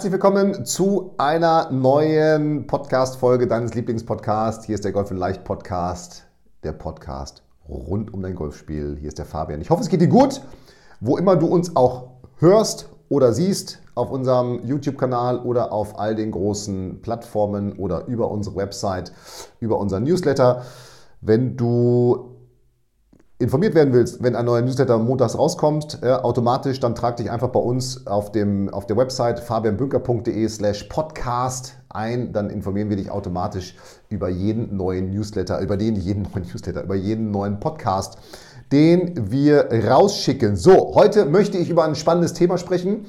Herzlich willkommen zu einer neuen Podcast-Folge deines Lieblingspodcasts. Hier ist der Golf in Leicht Podcast, der Podcast rund um dein Golfspiel. Hier ist der Fabian. Ich hoffe, es geht dir gut, wo immer du uns auch hörst oder siehst, auf unserem YouTube-Kanal oder auf all den großen Plattformen oder über unsere Website, über unseren Newsletter. Wenn du informiert werden willst, wenn ein neuer Newsletter montags rauskommt, äh, automatisch, dann trag dich einfach bei uns auf, dem, auf der Website fabianbünker.de slash podcast ein. Dann informieren wir dich automatisch über jeden neuen Newsletter, über den jeden neuen Newsletter, über jeden neuen Podcast, den wir rausschicken. So, heute möchte ich über ein spannendes Thema sprechen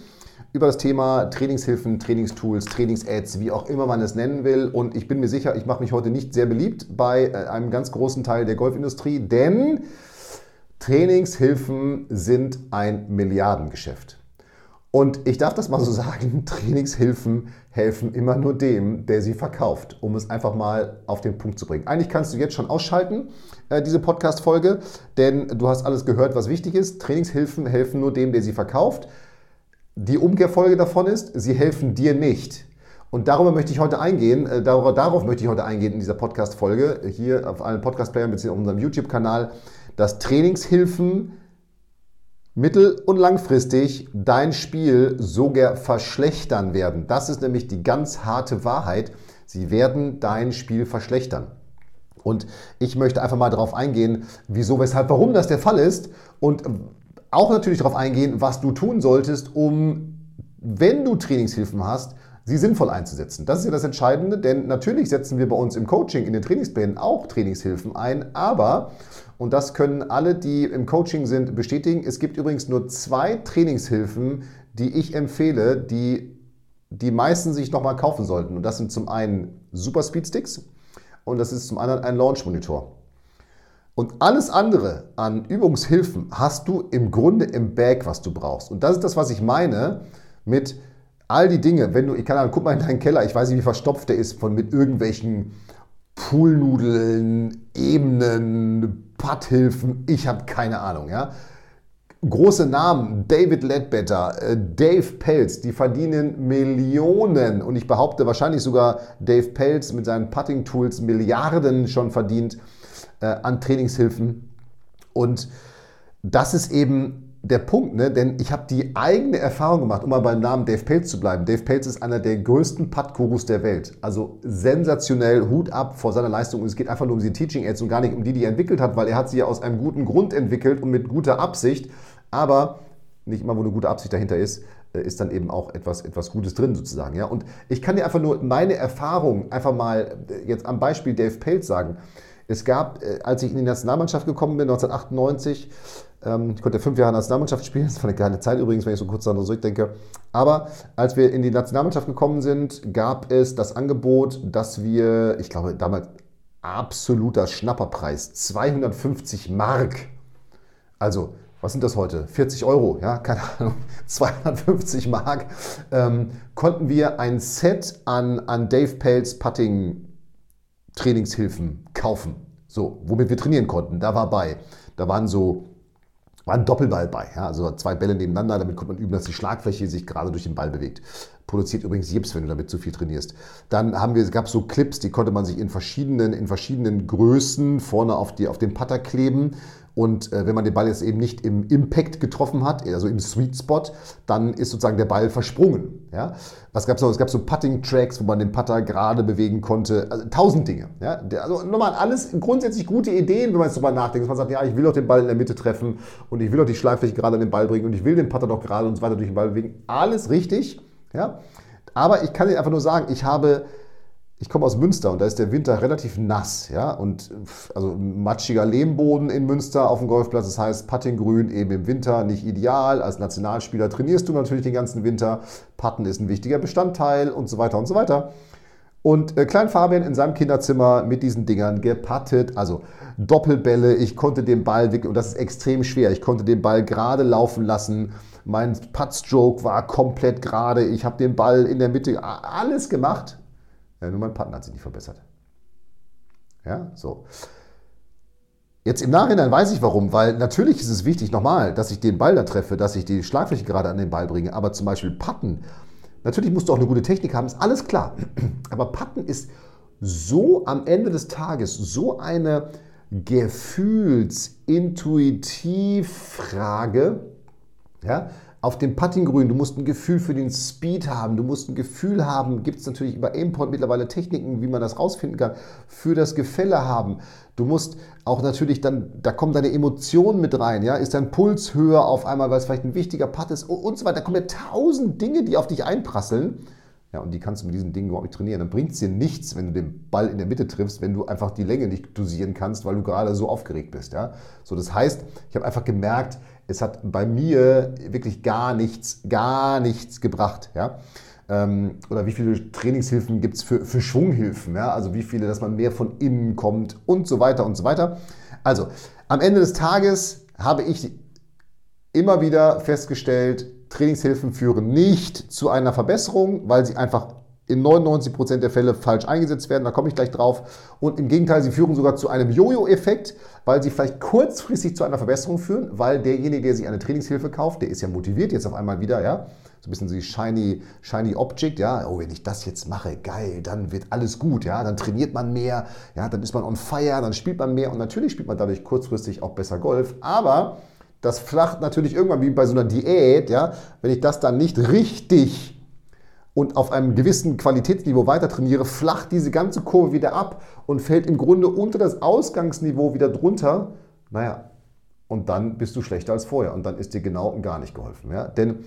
über das Thema Trainingshilfen, Trainingstools, Trainingsads, wie auch immer man es nennen will. Und ich bin mir sicher, ich mache mich heute nicht sehr beliebt bei äh, einem ganz großen Teil der Golfindustrie, denn Trainingshilfen sind ein Milliardengeschäft. Und ich darf das mal so sagen, Trainingshilfen helfen immer nur dem, der sie verkauft, um es einfach mal auf den Punkt zu bringen. Eigentlich kannst du jetzt schon ausschalten, äh, diese Podcast-Folge, denn du hast alles gehört, was wichtig ist. Trainingshilfen helfen nur dem, der sie verkauft. Die Umkehrfolge davon ist, sie helfen dir nicht. Und darüber möchte ich heute eingehen, äh, darauf, darauf möchte ich heute eingehen in dieser Podcast-Folge, hier auf allen Podcast-Playern bzw. auf unserem YouTube-Kanal dass Trainingshilfen mittel- und langfristig dein Spiel sogar verschlechtern werden. Das ist nämlich die ganz harte Wahrheit. Sie werden dein Spiel verschlechtern. Und ich möchte einfach mal darauf eingehen, wieso, weshalb, warum das der Fall ist und auch natürlich darauf eingehen, was du tun solltest, um, wenn du Trainingshilfen hast, sie sinnvoll einzusetzen. Das ist ja das Entscheidende, denn natürlich setzen wir bei uns im Coaching, in den Trainingsplänen auch Trainingshilfen ein, aber und das können alle, die im Coaching sind, bestätigen. Es gibt übrigens nur zwei Trainingshilfen, die ich empfehle, die die meisten sich nochmal kaufen sollten. Und das sind zum einen Super Speed Sticks und das ist zum anderen ein Launch Monitor. Und alles andere an Übungshilfen hast du im Grunde im Bag, was du brauchst. Und das ist das, was ich meine mit all die Dinge. Wenn du, ich kann dann, guck mal in deinen Keller, ich weiß nicht, wie verstopft der ist von mit irgendwelchen Poolnudeln, Ebenen, Putthilfen, ich habe keine Ahnung. Ja? Große Namen, David Ledbetter, äh, Dave Pelz, die verdienen Millionen und ich behaupte wahrscheinlich sogar Dave Pelz mit seinen Putting-Tools Milliarden schon verdient äh, an Trainingshilfen. Und das ist eben der Punkt, ne? denn ich habe die eigene Erfahrung gemacht, um mal beim Namen Dave Pelz zu bleiben. Dave Pelz ist einer der größten Putt-Gurus der Welt. Also sensationell, Hut ab vor seiner Leistung. Es geht einfach nur um die Teaching Aids und gar nicht um die, die er entwickelt hat, weil er hat sie ja aus einem guten Grund entwickelt und mit guter Absicht. Aber nicht immer, wo eine gute Absicht dahinter ist, äh, ist dann eben auch etwas, etwas Gutes drin sozusagen. Ja? Und ich kann dir einfach nur meine Erfahrung einfach mal äh, jetzt am Beispiel Dave Pelz sagen. Es gab, äh, als ich in die Nationalmannschaft gekommen bin, 1998, ähm, ich konnte fünf Jahre Nationalmannschaft spielen, das war eine geile Zeit übrigens, wenn ich so kurz daran zurückdenke. Aber als wir in die Nationalmannschaft gekommen sind, gab es das Angebot, dass wir, ich glaube damals absoluter Schnapperpreis, 250 Mark. Also, was sind das heute? 40 Euro, ja, keine Ahnung, 250 Mark, ähm, konnten wir ein Set an, an Dave Pelz Putting Trainingshilfen kaufen. So, womit wir trainieren konnten. Da war bei. Da waren so war ein Doppelball bei. Ja? Also zwei Bälle nebeneinander, damit konnte man üben, dass die Schlagfläche sich gerade durch den Ball bewegt. Produziert übrigens Jips, wenn du damit zu viel trainierst. Dann haben wir, gab es so Clips, die konnte man sich in verschiedenen, in verschiedenen Größen vorne auf, die, auf den Putter kleben. Und äh, wenn man den Ball jetzt eben nicht im Impact getroffen hat, also im Sweet Spot, dann ist sozusagen der Ball versprungen. Ja? Was gab es noch? Es gab so Putting-Tracks, wo man den Putter gerade bewegen konnte. Also tausend Dinge. Ja? Also nochmal alles grundsätzlich gute Ideen, wenn man jetzt darüber nachdenkt. Dass man sagt, ja, ich will doch den Ball in der Mitte treffen und ich will doch die Schlagfläche gerade an den Ball bringen und ich will den Putter doch gerade und so weiter durch den Ball bewegen. Alles richtig. Ja? Aber ich kann dir einfach nur sagen, ich habe ich komme aus Münster und da ist der Winter relativ nass, ja, und also matschiger Lehmboden in Münster auf dem Golfplatz, das heißt Puttinggrün eben im Winter nicht ideal. Als Nationalspieler trainierst du natürlich den ganzen Winter, Putten ist ein wichtiger Bestandteil und so weiter und so weiter. Und äh, Klein Fabian in seinem Kinderzimmer mit diesen Dingern gepattet, also Doppelbälle, ich konnte den Ball wickeln und das ist extrem schwer, ich konnte den Ball gerade laufen lassen, mein Puttstroke war komplett gerade, ich habe den Ball in der Mitte, alles gemacht ja, nur mein Partner hat sich nicht verbessert. Ja, so. Jetzt im Nachhinein weiß ich warum, weil natürlich ist es wichtig, nochmal, dass ich den Ball da treffe, dass ich die Schlagfläche gerade an den Ball bringe, aber zum Beispiel Patten, natürlich musst du auch eine gute Technik haben, ist alles klar. Aber Patten ist so am Ende des Tages so eine Gefühls-Intuitiv-Frage, ja, auf dem Puttinggrün, du musst ein Gefühl für den Speed haben, du musst ein Gefühl haben, gibt es natürlich über Aimpoint mittlerweile Techniken, wie man das rausfinden kann, für das Gefälle haben. Du musst auch natürlich dann, da kommen deine Emotionen mit rein, ja, ist dein Puls höher auf einmal, weil es vielleicht ein wichtiger Putt ist und so weiter. Da kommen ja tausend Dinge, die auf dich einprasseln. Ja, und die kannst du mit diesen Dingen überhaupt nicht trainieren. Dann bringt es dir nichts, wenn du den Ball in der Mitte triffst, wenn du einfach die Länge nicht dosieren kannst, weil du gerade so aufgeregt bist. Ja? So, das heißt, ich habe einfach gemerkt, es hat bei mir wirklich gar nichts, gar nichts gebracht. Ja? Ähm, oder wie viele Trainingshilfen gibt es für, für Schwunghilfen? Ja? Also wie viele, dass man mehr von innen kommt und so weiter und so weiter. Also am Ende des Tages habe ich immer wieder festgestellt, Trainingshilfen führen nicht zu einer Verbesserung, weil sie einfach in 99% der Fälle falsch eingesetzt werden, da komme ich gleich drauf. Und im Gegenteil, sie führen sogar zu einem Jojo-Effekt, weil sie vielleicht kurzfristig zu einer Verbesserung führen, weil derjenige, der sich eine Trainingshilfe kauft, der ist ja motiviert jetzt auf einmal wieder, ja, so ein bisschen so shiny, shiny Object, ja, oh, wenn ich das jetzt mache, geil, dann wird alles gut, ja, dann trainiert man mehr, ja, dann ist man on fire, dann spielt man mehr. Und natürlich spielt man dadurch kurzfristig auch besser Golf, aber das flacht natürlich irgendwann wie bei so einer Diät, ja, wenn ich das dann nicht richtig und auf einem gewissen Qualitätsniveau weiter trainiere, flacht diese ganze Kurve wieder ab und fällt im Grunde unter das Ausgangsniveau wieder drunter. Naja, und dann bist du schlechter als vorher und dann ist dir genau gar nicht geholfen. Ja? Denn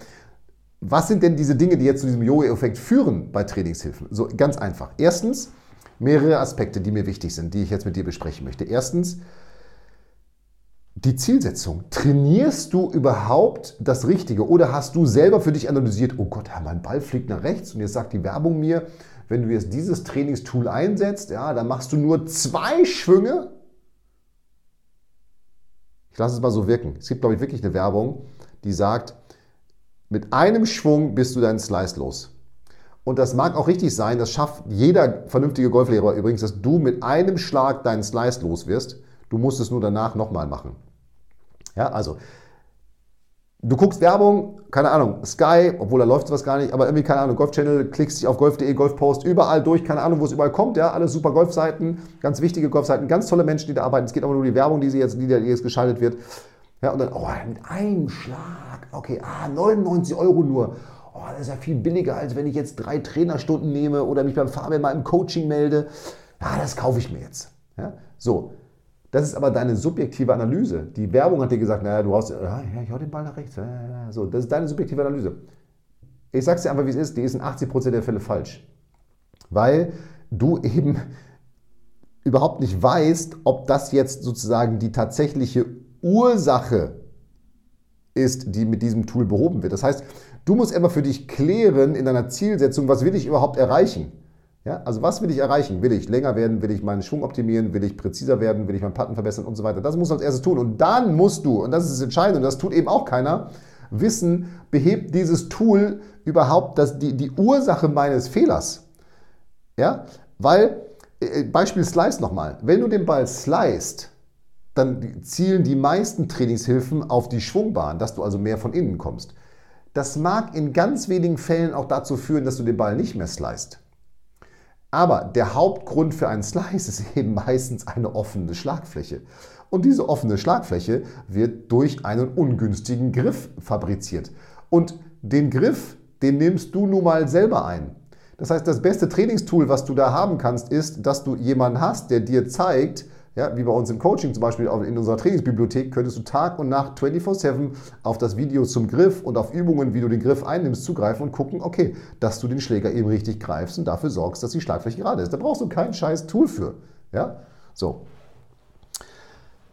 was sind denn diese Dinge, die jetzt zu diesem Jojo-Effekt führen bei Trainingshilfen? So ganz einfach. Erstens, mehrere Aspekte, die mir wichtig sind, die ich jetzt mit dir besprechen möchte. Erstens, die Zielsetzung. Trainierst du überhaupt das Richtige oder hast du selber für dich analysiert, oh Gott, mein Ball fliegt nach rechts und jetzt sagt die Werbung mir, wenn du jetzt dieses Trainingstool einsetzt, ja, dann machst du nur zwei Schwünge. Ich lasse es mal so wirken. Es gibt, glaube ich, wirklich eine Werbung, die sagt, mit einem Schwung bist du deinen Slice los. Und das mag auch richtig sein, das schafft jeder vernünftige Golflehrer übrigens, dass du mit einem Schlag deinen Slice los wirst. Du musst es nur danach nochmal machen. Ja, also du guckst Werbung, keine Ahnung, Sky, obwohl da läuft sowas gar nicht, aber irgendwie, keine Ahnung, Golf-Channel, klickst dich auf golf.de, Golfpost, überall durch, keine Ahnung, wo es überall kommt, ja, alles super Golfseiten, ganz wichtige Golfseiten, ganz tolle Menschen, die da arbeiten. Es geht aber nur um die Werbung, die, sie jetzt, die jetzt geschaltet wird. Ja, und dann, oh, mit einem Schlag, okay, ah, 99 Euro nur. Oh, das ist ja viel billiger, als wenn ich jetzt drei Trainerstunden nehme oder mich beim Fabian mal im Coaching melde. Ja, das kaufe ich mir jetzt. Ja, so, das ist aber deine subjektive Analyse. Die Werbung hat dir gesagt, naja, du hast, ja, ich hau den Ball nach rechts. So, das ist deine subjektive Analyse. Ich sag's dir einfach, wie es ist, die ist in 80% der Fälle falsch. Weil du eben überhaupt nicht weißt, ob das jetzt sozusagen die tatsächliche Ursache ist, die mit diesem Tool behoben wird. Das heißt, du musst immer für dich klären in deiner Zielsetzung, was will ich überhaupt erreichen. Ja, also was will ich erreichen? Will ich länger werden? Will ich meinen Schwung optimieren? Will ich präziser werden? Will ich meinen Patten verbessern und so weiter? Das musst du als erstes tun. Und dann musst du, und das ist das Entscheidende, und das tut eben auch keiner, wissen, behebt dieses Tool überhaupt das, die, die Ursache meines Fehlers? Ja, weil, äh, Beispiel Slice nochmal. Wenn du den Ball slicest, dann zielen die meisten Trainingshilfen auf die Schwungbahn, dass du also mehr von innen kommst. Das mag in ganz wenigen Fällen auch dazu führen, dass du den Ball nicht mehr slicest. Aber der Hauptgrund für einen Slice ist eben meistens eine offene Schlagfläche. Und diese offene Schlagfläche wird durch einen ungünstigen Griff fabriziert. Und den Griff, den nimmst du nun mal selber ein. Das heißt, das beste Trainingstool, was du da haben kannst, ist, dass du jemanden hast, der dir zeigt, Ja, wie bei uns im Coaching, zum Beispiel in unserer Trainingsbibliothek, könntest du Tag und Nacht 24-7 auf das Video zum Griff und auf Übungen, wie du den Griff einnimmst, zugreifen und gucken, okay, dass du den Schläger eben richtig greifst und dafür sorgst, dass die Schlagfläche gerade ist. Da brauchst du kein scheiß Tool für. Ja, so.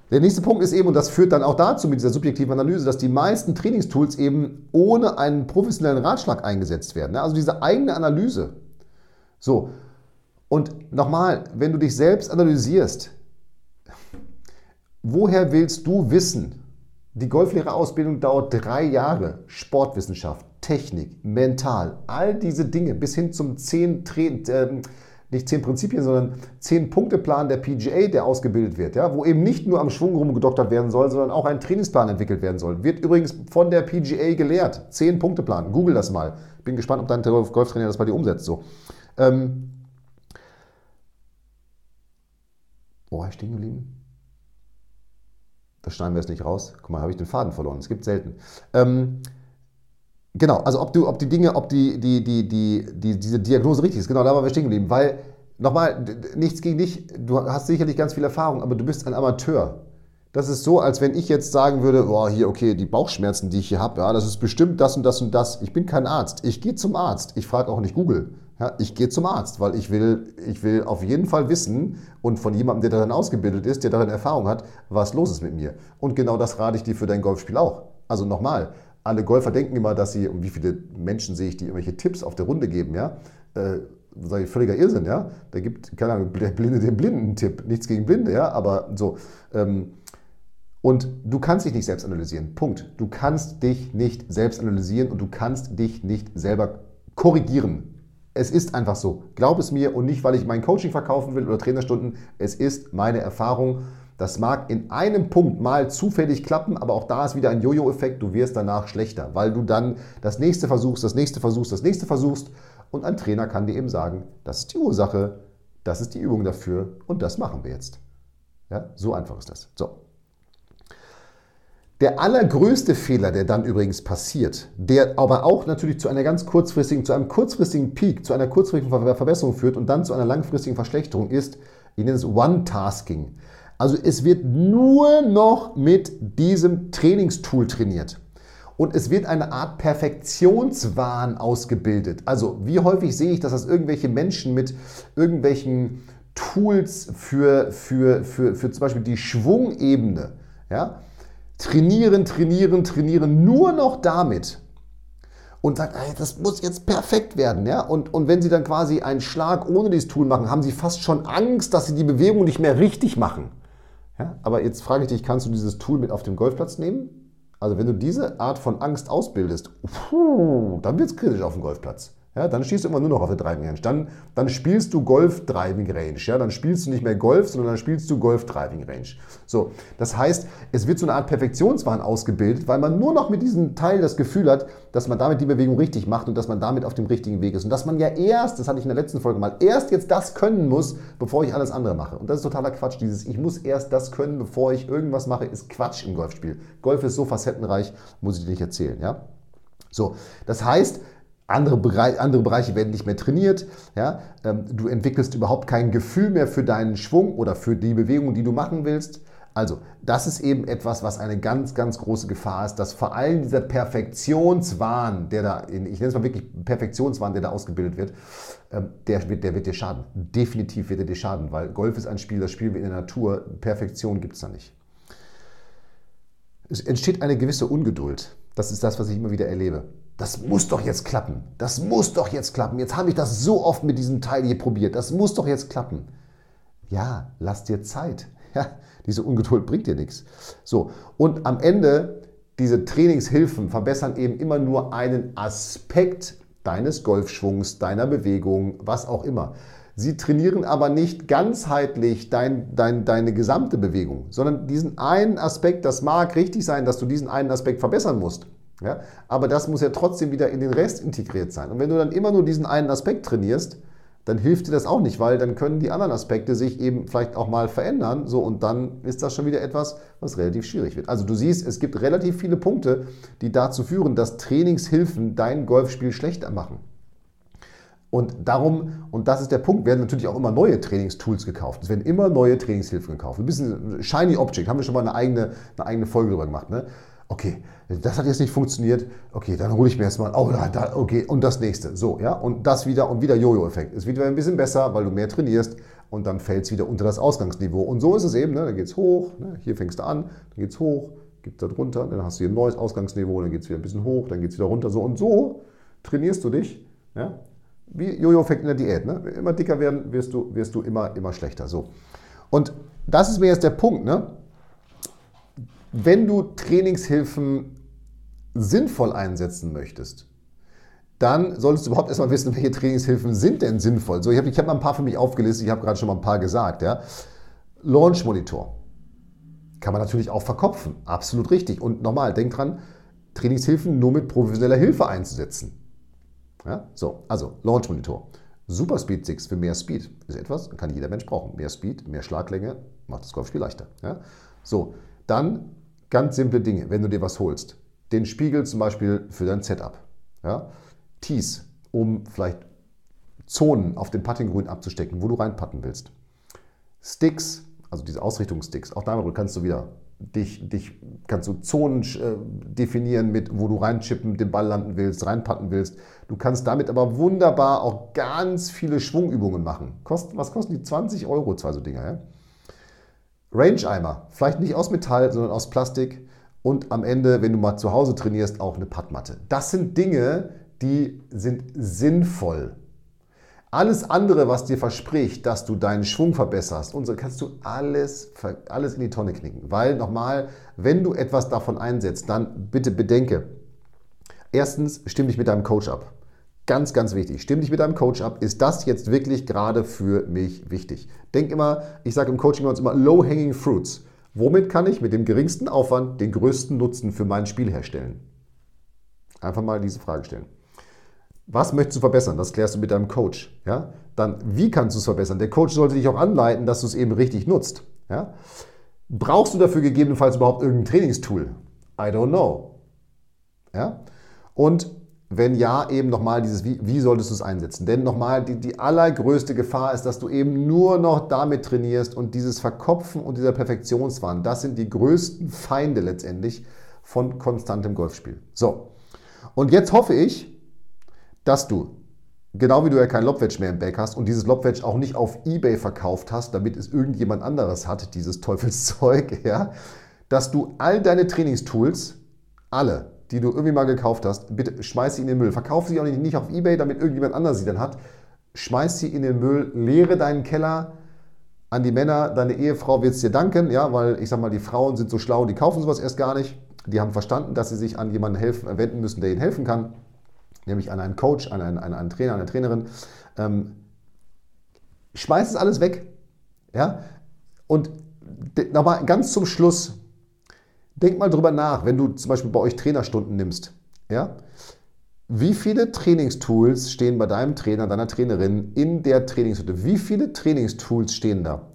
Der nächste Punkt ist eben, und das führt dann auch dazu mit dieser subjektiven Analyse, dass die meisten Trainingstools eben ohne einen professionellen Ratschlag eingesetzt werden. Also diese eigene Analyse. So. Und nochmal, wenn du dich selbst analysierst, woher willst du wissen? Die Golflehrerausbildung dauert drei Jahre. Sportwissenschaft, Technik, mental, all diese Dinge bis hin zum 10 Training. äh, nicht zehn Prinzipien, sondern zehn Punkte-Plan der PGA, der ausgebildet wird, ja, wo eben nicht nur am Schwung rumgedoktert werden soll, sondern auch ein Trainingsplan entwickelt werden soll. Wird übrigens von der PGA gelehrt. Zehn Punkte-Plan. Google das mal. Bin gespannt, ob dein Golftrainer das bei dir umsetzt. So. Ähm, war ich stehen geblieben? Das schneiden wir jetzt nicht raus. Guck mal, habe ich den Faden verloren. Es gibt selten. Ähm, Genau, also ob du, ob die Dinge, ob die, die, die, die, die, diese Diagnose richtig ist, genau, da waren wir stehen geblieben. Weil, nochmal, nichts gegen dich, du hast sicherlich ganz viel Erfahrung, aber du bist ein Amateur. Das ist so, als wenn ich jetzt sagen würde, boah, hier, okay, die Bauchschmerzen, die ich hier habe, ja, das ist bestimmt das und das und das. Ich bin kein Arzt. Ich gehe zum Arzt. Ich frage auch nicht Google. Ja, ich gehe zum Arzt, weil ich will, ich will auf jeden Fall wissen und von jemandem, der darin ausgebildet ist, der darin Erfahrung hat, was los ist mit mir. Und genau das rate ich dir für dein Golfspiel auch. Also nochmal, alle Golfer denken immer, dass sie, und wie viele Menschen sehe ich, die irgendwelche Tipps auf der Runde geben, ja, äh, sage ich, völliger Irrsinn, ja. Da gibt, keine Ahnung, der Blinde den Blinden Tipp. Nichts gegen Blinde, ja, aber so. Ähm, und du kannst dich nicht selbst analysieren. Punkt. Du kannst dich nicht selbst analysieren und du kannst dich nicht selber korrigieren. Es ist einfach so. Glaub es mir und nicht, weil ich mein Coaching verkaufen will oder Trainerstunden. Es ist meine Erfahrung das mag in einem Punkt mal zufällig klappen, aber auch da ist wieder ein Jojo-Effekt. Du wirst danach schlechter, weil du dann das nächste versuchst, das nächste versuchst, das nächste versuchst. Und ein Trainer kann dir eben sagen, das ist die Ursache, das ist die Übung dafür und das machen wir jetzt. Ja, so einfach ist das. So. Der allergrößte Fehler, der dann übrigens passiert, der aber auch natürlich zu einer ganz kurzfristigen, zu einem kurzfristigen Peak, zu einer kurzfristigen Verbesserung führt und dann zu einer langfristigen Verschlechterung ist, ich nenne es One-Tasking. Also es wird nur noch mit diesem Trainingstool trainiert. Und es wird eine Art Perfektionswahn ausgebildet. Also wie häufig sehe ich, dass das irgendwelche Menschen mit irgendwelchen Tools für, für, für, für zum Beispiel die Schwungebene ja, trainieren, trainieren, trainieren, nur noch damit und sagen, ey, das muss jetzt perfekt werden. Ja? Und, und wenn sie dann quasi einen Schlag ohne dieses Tool machen, haben sie fast schon Angst, dass sie die Bewegung nicht mehr richtig machen. Ja, aber jetzt frage ich dich, kannst du dieses Tool mit auf den Golfplatz nehmen? Also wenn du diese Art von Angst ausbildest, puh, dann wird es kritisch auf dem Golfplatz. Ja, dann stehst du immer nur noch auf der Driving Range. Dann, dann spielst du Golf Driving Range. Ja, dann spielst du nicht mehr Golf, sondern dann spielst du Golf Driving Range. So, das heißt, es wird so eine Art Perfektionswahn ausgebildet, weil man nur noch mit diesem Teil das Gefühl hat, dass man damit die Bewegung richtig macht und dass man damit auf dem richtigen Weg ist. Und dass man ja erst, das hatte ich in der letzten Folge mal, erst jetzt das können muss, bevor ich alles andere mache. Und das ist totaler Quatsch. Dieses, ich muss erst das können, bevor ich irgendwas mache, ist Quatsch im Golfspiel. Golf ist so facettenreich, muss ich dir nicht erzählen. Ja? So, das heißt, andere, Bereich, andere Bereiche werden nicht mehr trainiert. Ja? Ähm, du entwickelst überhaupt kein Gefühl mehr für deinen Schwung oder für die Bewegung, die du machen willst. Also, das ist eben etwas, was eine ganz, ganz große Gefahr ist, dass vor allem dieser Perfektionswahn, der da, ich nenne es mal wirklich Perfektionswahn, der da ausgebildet wird, ähm, der wird, der wird dir schaden. Definitiv wird er dir schaden, weil Golf ist ein Spiel, das spielen wir in der Natur. Perfektion gibt es da nicht. Es entsteht eine gewisse Ungeduld. Das ist das, was ich immer wieder erlebe. Das muss doch jetzt klappen. Das muss doch jetzt klappen. Jetzt habe ich das so oft mit diesem Teil hier probiert. Das muss doch jetzt klappen. Ja, lass dir Zeit. Ja, diese Ungeduld bringt dir nichts. So, und am Ende, diese Trainingshilfen verbessern eben immer nur einen Aspekt deines Golfschwungs, deiner Bewegung, was auch immer. Sie trainieren aber nicht ganzheitlich dein, dein, deine gesamte Bewegung, sondern diesen einen Aspekt, das mag richtig sein, dass du diesen einen Aspekt verbessern musst. Ja? Aber das muss ja trotzdem wieder in den Rest integriert sein. Und wenn du dann immer nur diesen einen Aspekt trainierst, dann hilft dir das auch nicht, weil dann können die anderen Aspekte sich eben vielleicht auch mal verändern. So, und dann ist das schon wieder etwas, was relativ schwierig wird. Also du siehst, es gibt relativ viele Punkte, die dazu führen, dass Trainingshilfen dein Golfspiel schlechter machen. Und darum, und das ist der Punkt, werden natürlich auch immer neue Trainingstools gekauft. Es werden immer neue Trainingshilfen gekauft. Ein bisschen Shiny Object, haben wir schon mal eine eigene, eine eigene Folge darüber gemacht. Ne? Okay, das hat jetzt nicht funktioniert. Okay, dann hole ich mir erstmal, oh, da, okay, und das nächste. So, ja, und das wieder und wieder Jojo-Effekt. Es wird wieder ein bisschen besser, weil du mehr trainierst und dann fällt es wieder unter das Ausgangsniveau. Und so ist es eben, ne? dann geht es hoch, ne? hier fängst du an, dann geht es hoch, gibt da drunter, dann hast du hier ein neues Ausgangsniveau, dann geht es wieder ein bisschen hoch, dann geht es wieder runter. So und so trainierst du dich, ja? wie Jojo-Effekt in der Diät. Ne? Immer dicker werden, wirst du, wirst du immer, immer schlechter. So. Und das ist mir jetzt der Punkt. Ne? Wenn du Trainingshilfen sinnvoll einsetzen möchtest, dann solltest du überhaupt erstmal wissen, welche Trainingshilfen sind denn sinnvoll. So, ich habe ich hab mal ein paar für mich aufgelistet, ich habe gerade schon mal ein paar gesagt. Ja. Launch Monitor kann man natürlich auch verkopfen, absolut richtig. Und nochmal, denk dran, Trainingshilfen nur mit professioneller Hilfe einzusetzen. Ja, so, also Launch Monitor. Super Speed 6 für mehr Speed ist etwas, kann jeder Mensch brauchen. Mehr Speed, mehr Schlaglänge macht das Golfspiel leichter. Ja? So, dann ganz simple Dinge, wenn du dir was holst. Den Spiegel zum Beispiel für dein Setup. Ja? Tees, um vielleicht Zonen auf dem Puttinggrün abzustecken, wo du reinpatten willst. Sticks, also diese Ausrichtungssticks, auch darüber kannst du wieder dich, dich kannst du Zonen äh, definieren, mit wo du reinchippen, den Ball landen willst, reinpatten willst. Du kannst damit aber wunderbar auch ganz viele Schwungübungen machen. Kost, was kosten die? 20 Euro, zwei so Dinger. Ja? Range-Eimer, vielleicht nicht aus Metall, sondern aus Plastik. Und am Ende, wenn du mal zu Hause trainierst, auch eine Puttmatte. Das sind Dinge, die sind sinnvoll. Alles andere, was dir verspricht, dass du deinen Schwung verbesserst, und so kannst du alles, alles in die Tonne knicken. Weil nochmal, wenn du etwas davon einsetzt, dann bitte bedenke, erstens, stimm dich mit deinem Coach ab. Ganz, ganz wichtig. Stimm dich mit deinem Coach ab. Ist das jetzt wirklich gerade für mich wichtig? Denk immer, ich sage im Coaching uns immer low-hanging fruits. Womit kann ich mit dem geringsten Aufwand den größten Nutzen für mein Spiel herstellen? Einfach mal diese Frage stellen. Was möchtest du verbessern? Das klärst du mit deinem Coach. Ja? Dann, wie kannst du es verbessern? Der Coach sollte dich auch anleiten, dass du es eben richtig nutzt. Ja? Brauchst du dafür gegebenenfalls überhaupt irgendein Trainingstool? I don't know. Ja? Und wenn ja, eben nochmal dieses, wie, wie solltest du es einsetzen? Denn nochmal, die, die allergrößte Gefahr ist, dass du eben nur noch damit trainierst und dieses Verkopfen und dieser Perfektionswahn, das sind die größten Feinde letztendlich von konstantem Golfspiel. So, und jetzt hoffe ich, dass du, genau wie du ja kein Lobwedge mehr im Back hast und dieses Lobwedge auch nicht auf Ebay verkauft hast, damit es irgendjemand anderes hat, dieses Teufelszeug, ja, dass du all deine Trainingstools, alle, die du irgendwie mal gekauft hast, bitte schmeiß sie in den Müll. Verkauf sie auch nicht auf Ebay, damit irgendjemand anders sie dann hat. Schmeiß sie in den Müll, leere deinen Keller an die Männer. Deine Ehefrau wird es dir danken, ja, weil ich sag mal, die Frauen sind so schlau, die kaufen sowas erst gar nicht. Die haben verstanden, dass sie sich an jemanden helfen, wenden müssen, der ihnen helfen kann nämlich an einen Coach, an einen, an einen Trainer, eine Trainerin. Ähm, schmeiß es alles weg. Ja? Und nochmal ganz zum Schluss, denk mal drüber nach, wenn du zum Beispiel bei euch Trainerstunden nimmst. Ja? Wie viele Trainingstools stehen bei deinem Trainer, deiner Trainerin in der Trainingshütte? Wie viele Trainingstools stehen da?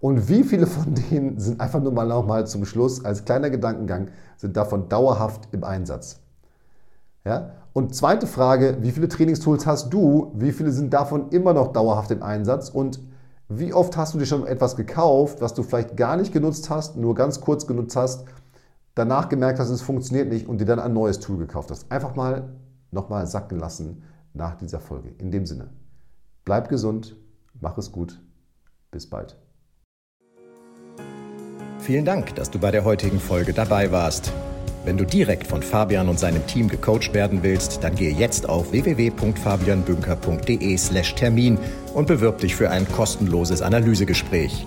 Und wie viele von denen sind einfach nur mal nochmal zum Schluss als kleiner Gedankengang, sind davon dauerhaft im Einsatz? Ja? Und zweite Frage, wie viele Trainingstools hast du? Wie viele sind davon immer noch dauerhaft im Einsatz? Und wie oft hast du dir schon etwas gekauft, was du vielleicht gar nicht genutzt hast, nur ganz kurz genutzt hast, danach gemerkt hast, es funktioniert nicht und dir dann ein neues Tool gekauft hast? Einfach mal nochmal sacken lassen nach dieser Folge. In dem Sinne, bleib gesund, mach es gut, bis bald. Vielen Dank, dass du bei der heutigen Folge dabei warst. Wenn du direkt von Fabian und seinem Team gecoacht werden willst, dann gehe jetzt auf www.fabianbünker.de/termin und bewirb dich für ein kostenloses Analysegespräch.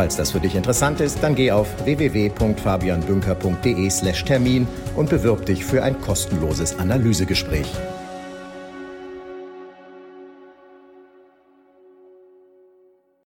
Falls das für dich interessant ist, dann geh auf www.fabianbünker.de/termin und bewirb dich für ein kostenloses Analysegespräch.